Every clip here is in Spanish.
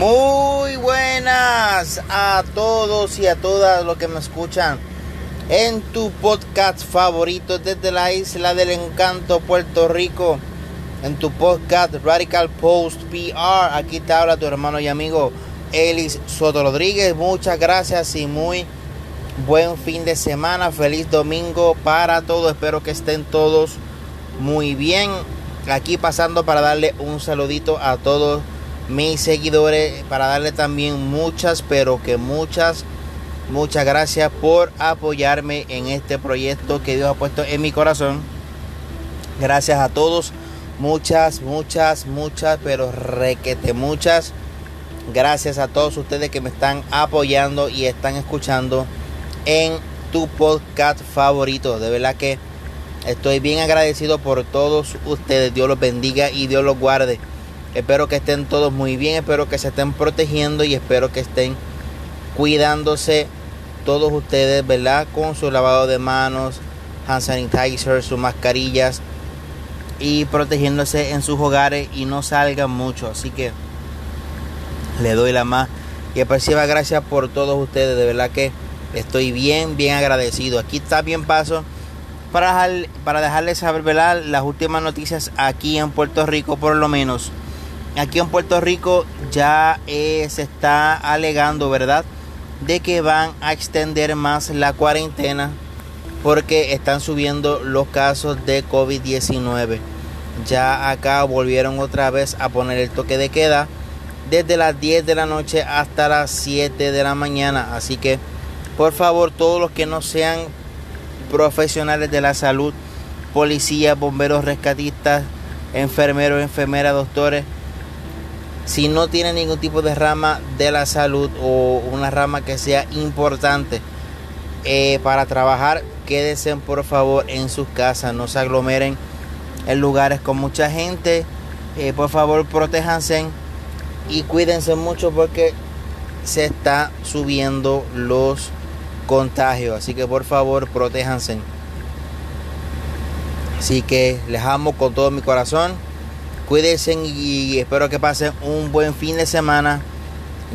Muy buenas a todos y a todas los que me escuchan en tu podcast favorito desde la isla del encanto Puerto Rico. En tu podcast Radical Post PR. Aquí te habla tu hermano y amigo Elis Soto Rodríguez. Muchas gracias y muy buen fin de semana. Feliz domingo para todos. Espero que estén todos muy bien. Aquí pasando para darle un saludito a todos mis seguidores, para darle también muchas, pero que muchas, muchas gracias por apoyarme en este proyecto que Dios ha puesto en mi corazón. Gracias a todos, muchas, muchas, muchas, pero requete muchas. Gracias a todos ustedes que me están apoyando y están escuchando en tu podcast favorito. De verdad que estoy bien agradecido por todos ustedes. Dios los bendiga y Dios los guarde. Espero que estén todos muy bien, espero que se estén protegiendo y espero que estén cuidándose todos ustedes, ¿verdad? Con su lavado de manos, hand sanitizer, sus mascarillas y protegiéndose en sus hogares y no salgan mucho. Así que le doy la más y aprecia gracias por todos ustedes, de verdad que estoy bien, bien agradecido. Aquí está bien paso para, para dejarles saber, ¿verdad? Las últimas noticias aquí en Puerto Rico, por lo menos aquí en Puerto Rico ya eh, se está alegando, ¿verdad? De que van a extender más la cuarentena porque están subiendo los casos de COVID-19. Ya acá volvieron otra vez a poner el toque de queda desde las 10 de la noche hasta las 7 de la mañana. Así que, por favor, todos los que no sean profesionales de la salud, policías, bomberos, rescatistas, enfermeros, enfermeras, doctores, si no tiene ningún tipo de rama de la salud o una rama que sea importante eh, para trabajar, quédense por favor en sus casas, no se aglomeren en lugares con mucha gente. Eh, por favor, protéjanse y cuídense mucho porque se está subiendo los contagios. Así que por favor, protéjanse. Así que les amo con todo mi corazón. Cuídense y espero que pasen un buen fin de semana.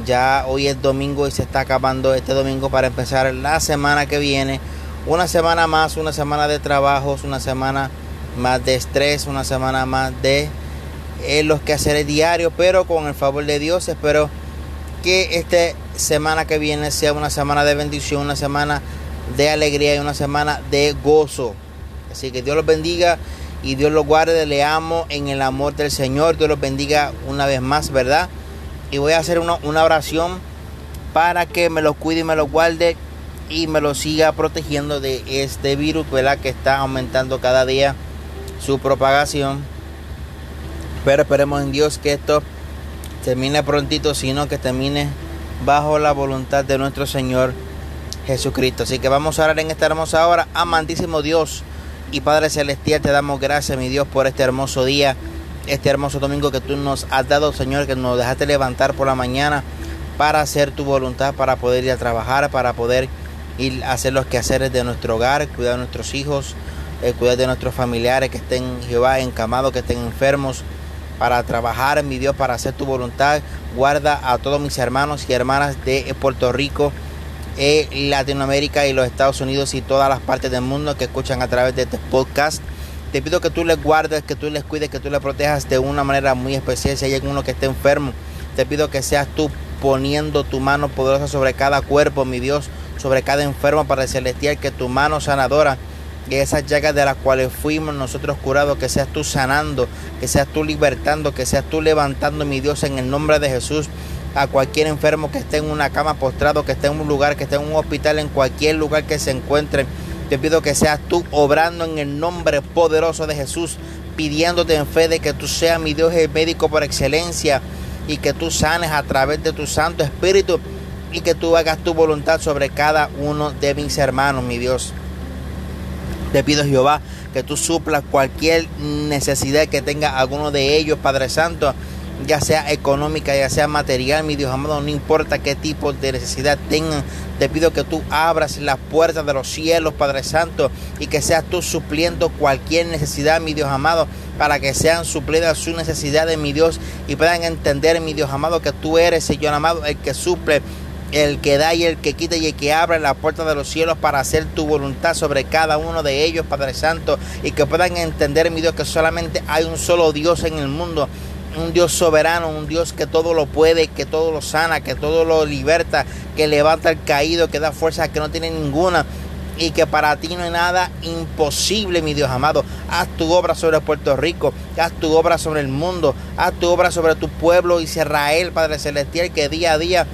Ya hoy es domingo y se está acabando este domingo para empezar la semana que viene. Una semana más, una semana de trabajos, una semana más de estrés, una semana más de eh, los quehaceres diarios, pero con el favor de Dios espero que esta semana que viene sea una semana de bendición, una semana de alegría y una semana de gozo. Así que Dios los bendiga y Dios los guarde, le amo en el amor del Señor, Dios los bendiga una vez más, ¿verdad? Y voy a hacer una, oración para que me los cuide y me los guarde y me los siga protegiendo de este virus, ¿verdad? Que está aumentando cada día su propagación. Pero esperemos en Dios que esto termine prontito, sino que termine bajo la voluntad de nuestro Señor Jesucristo. Así que vamos a orar en esta hermosa hora. Amantísimo Dios y Padre Celestial, te damos gracias, mi Dios, por este hermoso día, este hermoso domingo que tú nos has dado, Señor, que nos dejaste levantar por la mañana para hacer tu voluntad, para poder ir a trabajar, para poder ir a hacer los quehaceres de nuestro hogar, cuidar de nuestros hijos, eh, cuidar de nuestros familiares que estén, Jehová, encamados, que estén enfermos, para trabajar, mi Dios, para hacer tu voluntad. Guarda a todos mis hermanos y hermanas de Puerto Rico, Latinoamérica y los Estados Unidos y todas las partes del mundo que escuchan a través de este podcast. Te pido que tú les guardes, que tú les cuides, que tú les protejas de una manera muy especial. Si hay alguno que esté enfermo, te pido que seas tú poniendo tu mano poderosa sobre cada cuerpo, mi Dios, sobre cada enfermo para el celestial, que tu mano sanadora y esas llagas de las cuales fuimos nosotros curados, que seas tú sanando, que seas tú libertando, que seas tú levantando, mi Dios, en el nombre de Jesús a cualquier enfermo que esté en una cama postrado, que esté en un lugar, que esté en un hospital, en cualquier lugar que se encuentre. Te pido que seas tú obrando en el nombre poderoso de Jesús, pidiéndote en fe de que tú seas mi Dios el médico por excelencia y que tú sanes a través de tu Santo Espíritu y que tú hagas tu voluntad sobre cada uno de mis hermanos, mi Dios. Te pido Jehová que tú suplas cualquier necesidad que tenga alguno de ellos, Padre Santo ya sea económica, ya sea material, mi Dios amado, no importa qué tipo de necesidad tengan, te pido que tú abras las puertas de los cielos, Padre Santo, y que seas tú supliendo cualquier necesidad, mi Dios amado, para que sean suplidas sus necesidades, mi Dios, y puedan entender, mi Dios amado, que tú eres, Señor amado, el que suple el que da y el que quita y el que abre la puerta de los cielos para hacer tu voluntad sobre cada uno de ellos, Padre Santo, y que puedan entender, mi Dios, que solamente hay un solo Dios en el mundo, un Dios soberano, un Dios que todo lo puede, que todo lo sana, que todo lo liberta, que levanta al caído, que da fuerza que no tiene ninguna. Y que para ti no hay nada imposible, mi Dios amado. Haz tu obra sobre Puerto Rico, haz tu obra sobre el mundo, haz tu obra sobre tu pueblo Israel, Padre Celestial, que día a día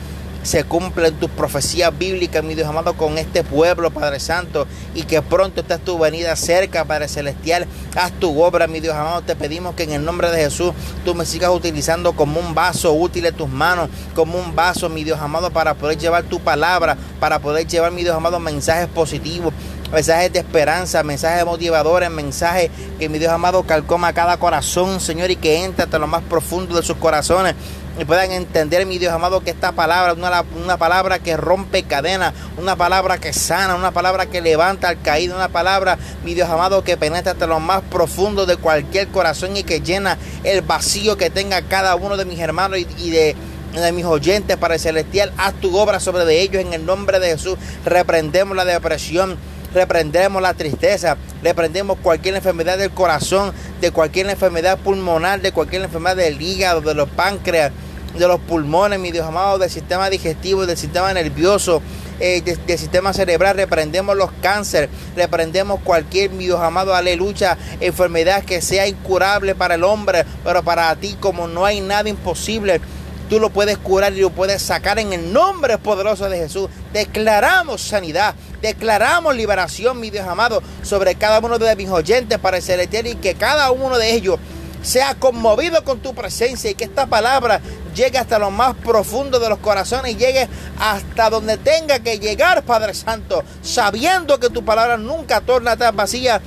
se cumplen tus profecías bíblicas, mi Dios amado, con este pueblo, Padre Santo, y que pronto estés tu venida cerca, Padre Celestial. Haz tu obra, mi Dios amado. Te pedimos que en el nombre de Jesús tú me sigas utilizando como un vaso útil en tus manos, como un vaso, mi Dios amado, para poder llevar tu palabra, para poder llevar, mi Dios amado, mensajes positivos, mensajes de esperanza, mensajes motivadores, mensajes que mi Dios amado calcoma cada corazón, Señor, y que entre hasta lo más profundo de sus corazones y puedan entender, mi Dios amado, que esta palabra una, una, palabra que rompe cadenas, una palabra que sana, una palabra que levanta al caído, una palabra, mi Dios amado, que penetra hasta lo más profundo de cualquier corazón y que llena el vacío que tenga cada uno de mis hermanos y, de de mis oyentes para el celestial, haz tu obra sobre de ellos en el nombre de Jesús. Reprendemos la depresión, reprendemos la tristeza, reprendemos cualquier enfermedad del corazón, de cualquier enfermedad pulmonar, de cualquier enfermedad del hígado, de los páncreas, de los pulmones, mi Dios amado, del sistema digestivo, del sistema nervioso, eh, del sistema cerebral, reprendemos los cánceres, reprendemos cualquier, mi Dios amado, aleluya, enfermedad que sea incurable para el hombre, pero para ti como no hay nada imposible, tú lo puedes curar y lo puedes sacar en el nombre poderoso de Jesús. Declaramos sanidad, declaramos liberación, mi Dios amado, sobre cada uno de mis oyentes para el celestial y que cada uno de ellos sea conmovido con tu presencia y que esta palabra llegue hasta lo más profundo de los corazones y llegue hasta donde tenga que llegar, Padre Santo, sabiendo que tu palabra nunca torna tan vacía.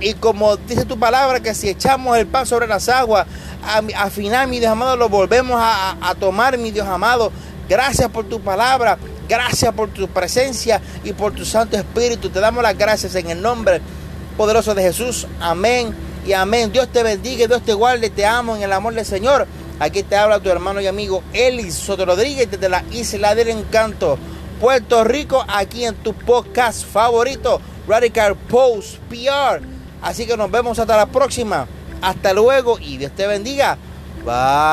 Y como dice tu palabra, que si echamos el pan sobre las aguas, al final, mi Dios amado, lo volvemos a, tomar, mi Dios amado. Gracias por tu palabra, gracias por tu presencia y por tu Santo Espíritu. Te damos las gracias en el nombre poderoso de Jesús. Amén y amén. Dios te bendiga, Dios te guarde, te amo en el amor del Señor. Aquí te habla tu hermano y amigo Elis Soto Rodríguez desde la Isla del Encanto, Puerto Rico, aquí en tu podcast favorito, Radical Post PR. Así que nos vemos hasta la próxima. Hasta luego y Dios te bendiga. Vámonos.